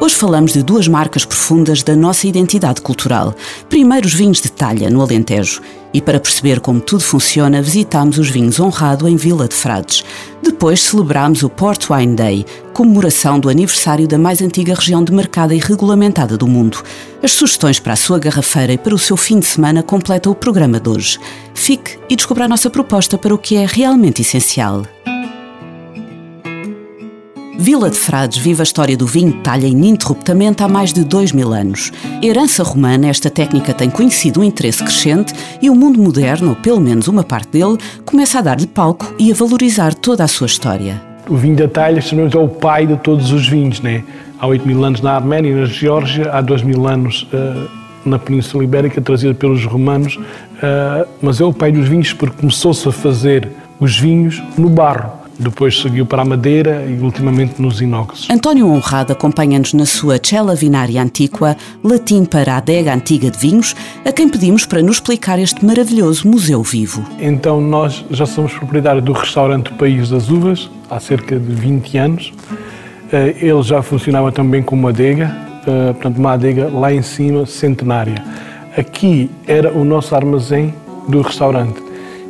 Hoje falamos de duas marcas profundas da nossa identidade cultural. Primeiro, os vinhos de talha, no Alentejo. E para perceber como tudo funciona, visitámos os vinhos Honrado em Vila de Frades. Depois celebramos o Port Wine Day, comemoração do aniversário da mais antiga região de mercado e regulamentada do mundo. As sugestões para a sua garrafeira e para o seu fim de semana completam o programa de hoje. Fique e descubra a nossa proposta para o que é realmente essencial. Vila de Frades vive a história do vinho de talha ininterruptamente há mais de dois mil anos. Herança romana, esta técnica tem conhecido um interesse crescente e o mundo moderno, ou pelo menos uma parte dele, começa a dar-lhe palco e a valorizar toda a sua história. O vinho da talha chamamos é o pai de todos os vinhos, né? Há 8 mil anos na Arménia na Geórgia, há 2 mil anos uh, na Península Ibérica, trazido pelos romanos, uh, mas é o pai dos vinhos porque começou-se a fazer os vinhos no barro. Depois seguiu para a madeira e ultimamente nos inox. António Honrado acompanha-nos na sua Cella Vinária Antiqua, latim para a adega antiga de vinhos, a quem pedimos para nos explicar este maravilhoso museu vivo. Então nós já somos proprietários do restaurante País das Uvas há cerca de 20 anos. Eh, ele já funcionava também como adega, eh, portanto uma adega lá em cima, centenária. Aqui era o nosso armazém do restaurante.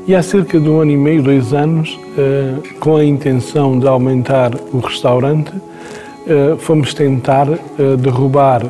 E há cerca de um ano e meio, dois anos, eh, com a intenção de aumentar o restaurante, eh, fomos tentar eh, derrubar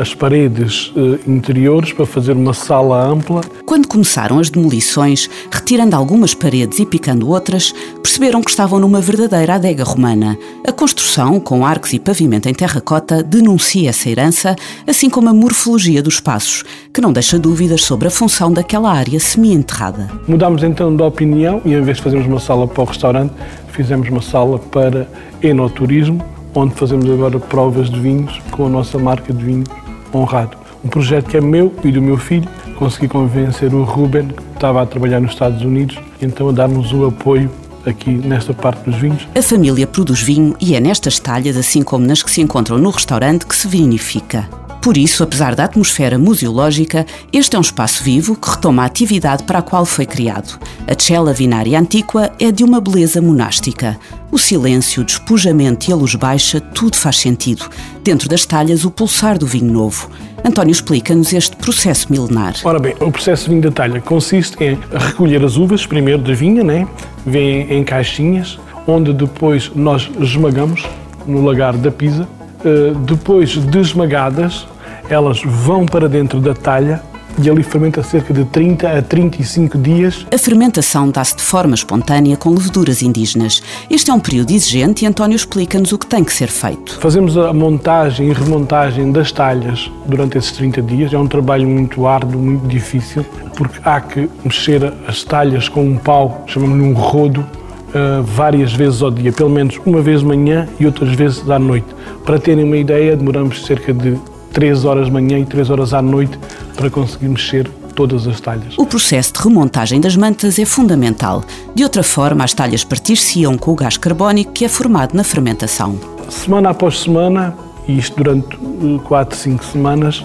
as paredes interiores para fazer uma sala ampla. Quando começaram as demolições, retirando algumas paredes e picando outras, perceberam que estavam numa verdadeira adega romana. A construção, com arcos e pavimento em terracota, denuncia essa herança, assim como a morfologia dos espaços, que não deixa dúvidas sobre a função daquela área semi-enterrada. Mudámos então de opinião e, em vez de fazermos uma sala para o restaurante, fizemos uma sala para enoturismo, onde fazemos agora provas de vinhos com a nossa marca de vinhos honrado. Um projeto que é meu e do meu filho. Consegui convencer o Ruben, que estava a trabalhar nos Estados Unidos, então a dar-nos o apoio aqui nesta parte dos vinhos. A família produz vinho e é nestas talhas, assim como nas que se encontram no restaurante, que se vinifica. Por isso, apesar da atmosfera museológica, este é um espaço vivo que retoma a atividade para a qual foi criado. A Cella Vinária Antiqua é de uma beleza monástica. O silêncio, o despojamento e a luz baixa, tudo faz sentido. Dentro das talhas, o pulsar do vinho novo. António, explica-nos este processo milenar. Ora bem, o processo de vinho da talha consiste em recolher as uvas, primeiro da vinha, né? vem em caixinhas, onde depois nós esmagamos no lagar da pisa. Uh, depois de esmagadas, elas vão para dentro da talha e ali fermenta cerca de 30 a 35 dias. A fermentação dá-se de forma espontânea com leveduras indígenas. Este é um período exigente e António explica-nos o que tem que ser feito. Fazemos a montagem e remontagem das talhas durante esses 30 dias. É um trabalho muito árduo, muito difícil, porque há que mexer as talhas com um pau, chamamos-lhe um rodo, Uh, várias vezes ao dia, pelo menos uma vez de manhã e outras vezes à noite. Para terem uma ideia, demoramos cerca de 3 horas de manhã e 3 horas à noite para conseguir mexer todas as talhas. O processo de remontagem das mantas é fundamental. De outra forma, as talhas partir-se-iam com o gás carbónico que é formado na fermentação. Semana após semana, e isto durante 4, 5 semanas,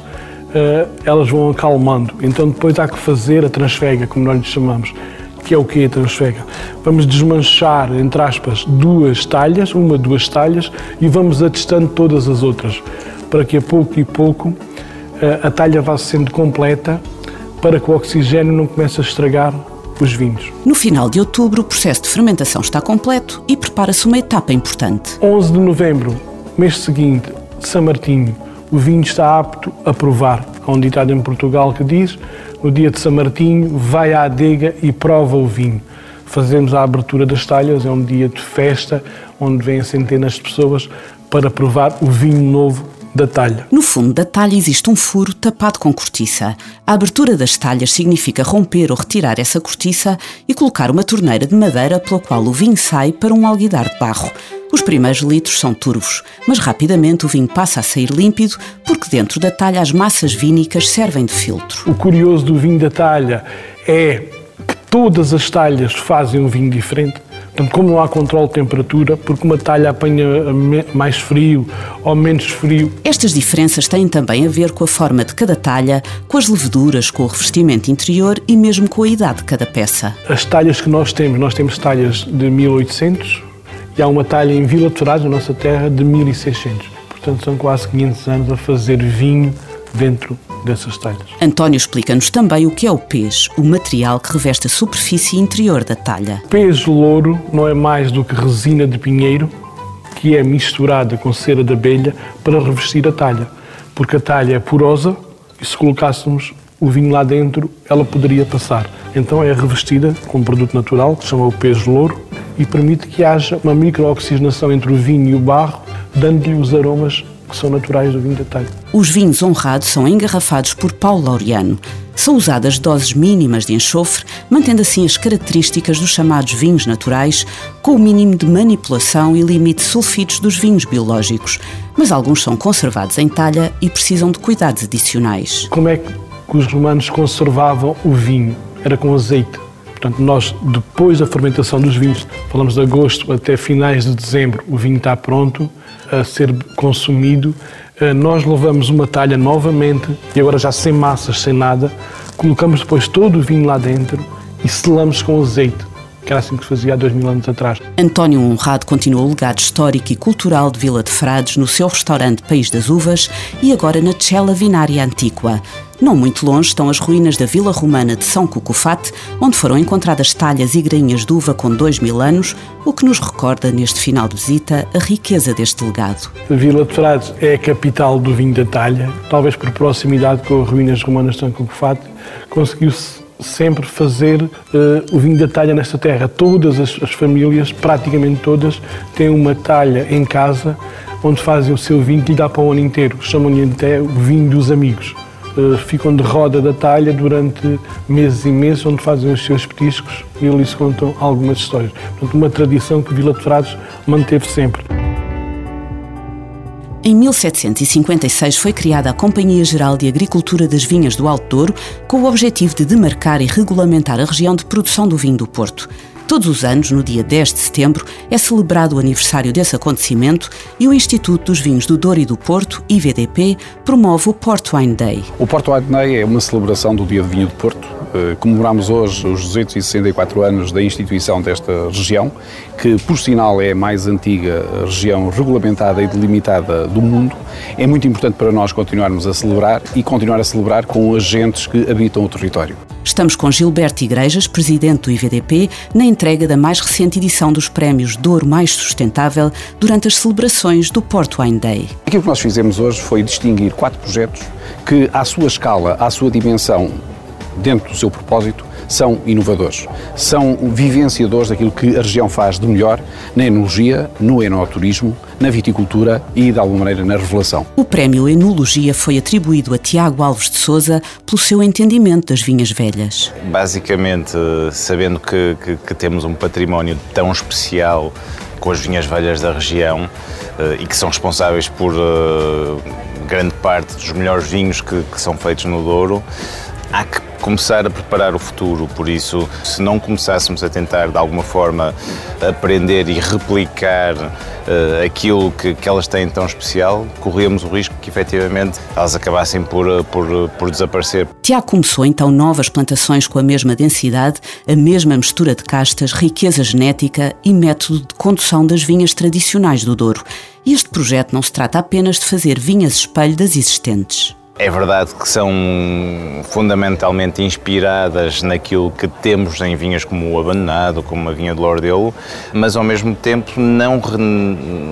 eh, elas vão acalmando. Então depois há que fazer a transfega, como nós lhe chamamos. Que é o que a transfega? Vamos desmanchar, entre aspas, duas talhas, uma, duas talhas, e vamos atestando todas as outras para que a pouco e pouco eh, a talha vá sendo completa para que o oxigênio não comece a estragar os vinhos. No final de outubro, o processo de fermentação está completo e prepara-se uma etapa importante. 11 de novembro, mês seguinte, São Martinho, o vinho está apto a provar. Há um ditado em Portugal que diz: no dia de São Martinho, vai à adega e prova o vinho. Fazemos a abertura das talhas, é um dia de festa, onde vêm centenas de pessoas para provar o vinho novo da talha. No fundo da talha existe um furo tapado com cortiça. A abertura das talhas significa romper ou retirar essa cortiça e colocar uma torneira de madeira pela qual o vinho sai para um alguidar de barro. Os primeiros litros são turvos, mas rapidamente o vinho passa a sair límpido porque dentro da talha as massas vínicas servem de filtro. O curioso do vinho da talha é que todas as talhas fazem um vinho diferente. Portanto, como não há controle de temperatura, porque uma talha apanha mais frio ou menos frio. Estas diferenças têm também a ver com a forma de cada talha, com as leveduras, com o revestimento interior e mesmo com a idade de cada peça. As talhas que nós temos, nós temos talhas de 1800 e há uma talha em Vila Toraz, na nossa terra, de 1600. Portanto, são quase 500 anos a fazer vinho dentro dessas talhas. António explica-nos também o que é o pez, o material que reveste a superfície interior da talha. Pez louro não é mais do que resina de pinheiro que é misturada com cera de abelha para revestir a talha, porque a talha é porosa e se colocássemos o vinho lá dentro, ela poderia passar. Então é revestida com um produto natural, que se chama o pez louro, e permite que haja uma microoxigenação entre o vinho e o barro, dando-lhe os aromas que são naturais do vinho da talha. Os vinhos honrados são engarrafados por Paulo Laureano. São usadas doses mínimas de enxofre, mantendo assim as características dos chamados vinhos naturais, com o mínimo de manipulação e limite de sulfitos dos vinhos biológicos. Mas alguns são conservados em talha e precisam de cuidados adicionais. Como é que os romanos conservavam o vinho? Era com azeite. Portanto, nós, depois da fermentação dos vinhos, falamos de agosto até finais de dezembro, o vinho está pronto a ser consumido. Eh, nós levamos uma talha novamente, e agora já sem massas, sem nada, colocamos depois todo o vinho lá dentro e selamos com azeite que era assim que se fazia há dois mil anos atrás. António Honrado continua o legado histórico e cultural de Vila de Frades no seu restaurante País das Uvas e agora na Cella Vinária Antiqua. Não muito longe estão as ruínas da Vila Romana de São Cucufate, onde foram encontradas talhas e grainhas de uva com dois mil anos, o que nos recorda, neste final de visita, a riqueza deste legado. A Vila de Frades é a capital do vinho da talha, talvez por proximidade com as ruínas romanas de São Cucufate, conseguiu-se sempre fazer uh, o vinho da talha nesta terra. Todas as, as, famílias, praticamente todas, têm uma talha em casa onde fazem o seu vinho que dá para o ano inteiro. Chamam-lhe até o vinho dos amigos. Uh, ficam de roda da talha durante meses e meses, onde fazem os seus petiscos e ali se contam algumas histórias. Portanto, uma tradição que Vila de Frades manteve sempre. Em 1756 foi criada a Companhia Geral de Agricultura das Vinhas do Alto Douro, com o objetivo de demarcar e regulamentar a região de produção do vinho do Porto. Todos os anos, no dia 10 de setembro, é celebrado o aniversário desse acontecimento e o Instituto dos Vinhos do Douro e do Porto, IVDP, promove o Port Wine Day. O Port Wine Day é uma celebração do Dia do Vinho do Porto. Eh, comemoramos hoje os 264 anos da instituição desta região, que, por sinal, é a mais antiga região regulamentada e delimitada do mundo. É muito importante para nós continuarmos a celebrar e continuar a celebrar com agentes que habitam o território. Estamos com Gilberto Igrejas, presidente do IVDP, na entrega da mais recente edição dos prémios Douro Mais Sustentável durante as celebrações do Port Wine Day. Aquilo que nós fizemos hoje foi distinguir quatro projetos que, à sua escala, à sua dimensão, dentro do seu propósito, são inovadores, são vivenciadores daquilo que a região faz de melhor na enologia, no enoturismo, na viticultura e, de alguma maneira, na revelação. O prémio Enologia foi atribuído a Tiago Alves de Souza pelo seu entendimento das vinhas velhas. Basicamente, sabendo que, que, que temos um património tão especial com as vinhas velhas da região eh, e que são responsáveis por eh, grande parte dos melhores vinhos que, que são feitos no Douro, há que começar a preparar o futuro. Por isso, se não começássemos a tentar de alguma forma aprender e replicar uh, aquilo que, que, elas têm tão especial, corríamos o risco que efetivamente elas acabassem por, eh, por, eh, por desaparecer. Tiago começou então novas plantações com a mesma densidade, a mesma mistura de castas, riqueza genética e método de condução das vinhas tradicionais do Douro. E este projeto não se trata apenas de fazer vinhas espelho das existentes. É verdade que são fundamentalmente inspiradas naquilo que temos em vinhas como o Abandonado, como a vinha do Lordelo, mas ao mesmo tempo não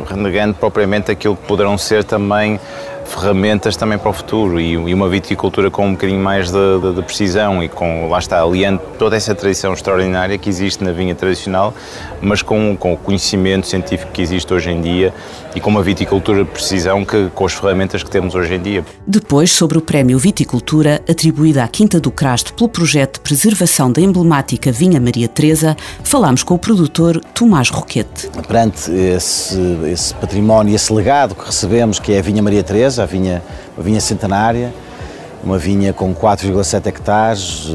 renegando propriamente aquilo que poderão ser também ferramentas também para o futuro e uma viticultura com um bocadinho mais de, de, de, precisão e com, lá está, aliando toda essa tradição extraordinária que existe na vinha tradicional, mas com, com o conhecimento científico que existe hoje em dia e com uma viticultura de precisão que, com as ferramentas que temos hoje em dia. Depois, sobre o Prémio Viticultura, atribuído à Quinta do Crasto pelo projeto de preservação da emblemática Vinha Maria Teresa, falámos com o produtor Tomás Roquete. Perante esse, esse património, esse legado que recebemos, que é a Vinha Maria Teresa, a vinha, a vinha centenária, uma vinha com 4,7 hectares,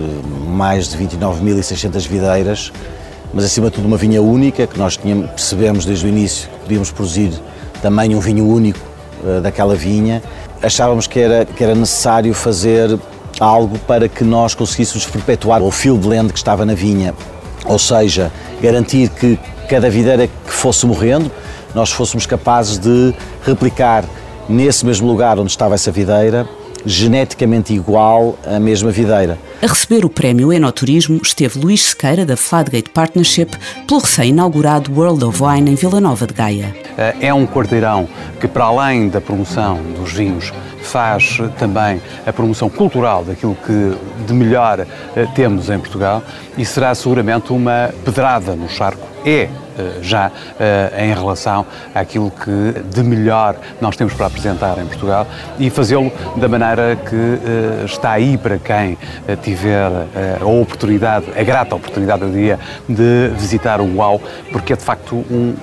mais de 29.600 videiras, mas acima de tudo uma vinha única, que nós tínhamos, percebemos desde o início que podíamos produzir também um vinho único uh, daquela vinha. Achávamos que era, que era necessário fazer algo para que nós conseguíssemos perpetuar o field blend que estava na vinha, ou seja, garantir que cada videira que fosse morrendo, nós fôssemos capazes de replicar nesse mesmo lugar onde estava essa videira, geneticamente igual à mesma videira. A receber o prémio Enoturismo esteve Luís Sequeira, da Fladgate Partnership, pelo recém-inaugurado World of Wine em Vila Nova de Gaia. Eh, é um quarteirão que, para além da promoção dos vinhos, faz também a promoção cultural daquilo que de melhor eh, temos em Portugal e será seguramente uma pedrada no charco. É já eh, em relação àquilo que de melhor nós temos para apresentar em Portugal e fazê-lo da maneira que eh, está aí para quem tiver a oportunidade, a grata oportunidade, eu diria, de visitar o UAU, porque é de facto um,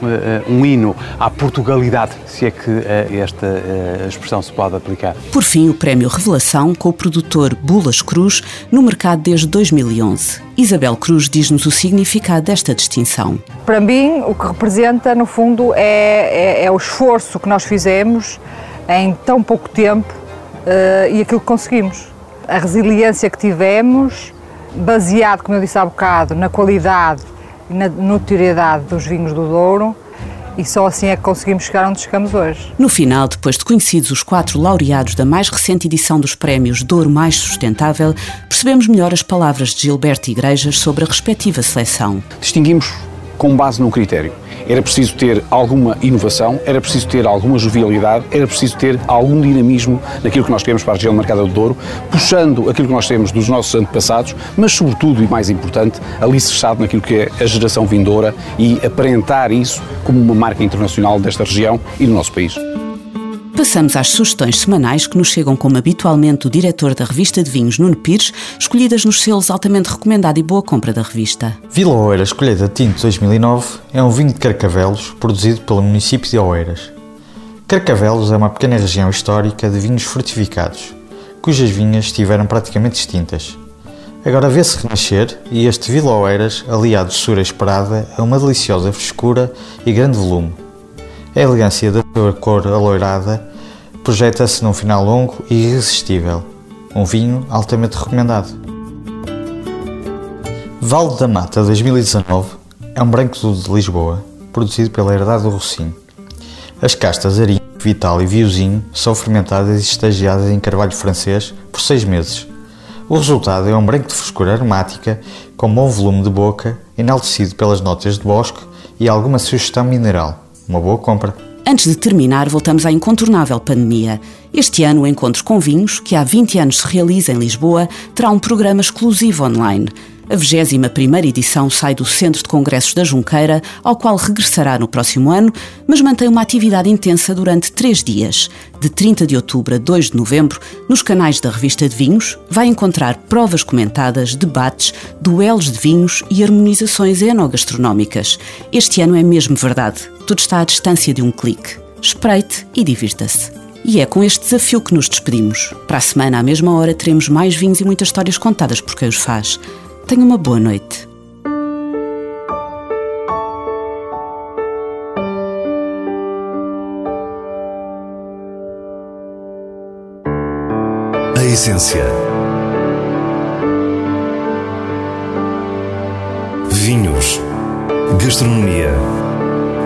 um hino à Portugalidade, se é que esta expressão se pode aplicar. Por fim, o Prémio Revelação com o produtor Bulas Cruz no mercado desde 2011. Isabel Cruz diz-nos o significado desta distinção. Para mim, o que representa, no fundo, é, é, é o esforço que nós fizemos em tão pouco tempo uh, e aquilo que conseguimos. A resiliência que tivemos, baseado, como eu disse há bocado, na qualidade e na notoriedade dos vinhos do Douro, e só assim é que conseguimos chegar onde chegamos hoje. No final, depois de conhecidos os quatro laureados da mais recente edição dos prémios Douro Mais Sustentável, percebemos melhor as palavras de Gilberto Igrejas sobre a respectiva seleção. Distinguimos com base num critério. Era preciso ter alguma inovação, era preciso ter alguma jovialidade, era preciso ter algum dinamismo naquilo que nós queremos para a região marcada do Douro, puxando aquilo que nós temos dos nossos antepassados, mas sobretudo e mais importante, alicerçado naquilo que é a geração vindoura e aparentar isso como uma marca internacional desta região e do nosso país. Passamos às sugestões semanais que nos chegam como habitualmente o diretor da revista de vinhos, Nuno Pires, escolhidas nos selos altamente recomendado e boa compra da revista. Vila Oeiras Colheita Tinto 2009 é um vinho de Carcavelos produzido pelo município de Oeiras. Carcavelos é uma pequena região histórica de vinhos fortificados, cujas vinhas estiveram praticamente extintas. Agora vê-se renascer e este Vila Oeiras, aliado de sura esperada, é uma deliciosa frescura e grande volume a elegância da sua cor alourada projeta-se num final longo e irresistível. Um vinho altamente recomendado. Vale da Mata 2019 é um branco de Lisboa, produzido pela Herdade do Rocinho. As castas Arinho, Vital e Viozinho são fermentadas e estagiadas em carvalho francês por seis meses. O resultado é um branco de frescura aromática com bom volume de boca, enaltecido pelas notas de bosque e alguma sugestão mineral. Uma boa compra. Antes de terminar, voltamos à incontornável pandemia. Este ano, o Encontro com Vinhos, que há 20 anos se realiza em Lisboa, terá um programa exclusivo online. A 21 edição sai do Centro de Congressos da Junqueira, ao qual regressará no próximo ano, mas mantém uma atividade intensa durante três dias. De 30 de outubro a 2 de novembro, nos canais da Revista de Vinhos, vai encontrar provas comentadas, debates, duelos de vinhos e harmonizações enogastronómicas. Este ano é mesmo verdade. Tudo está à distância de um clique. Espreite e divirta-se. E é com este desafio que nos despedimos. Para a semana, à mesma hora, teremos mais vinhos e muitas histórias contadas por quem os faz. Tenha uma boa noite. A essência. Vinhos. Gastronomia.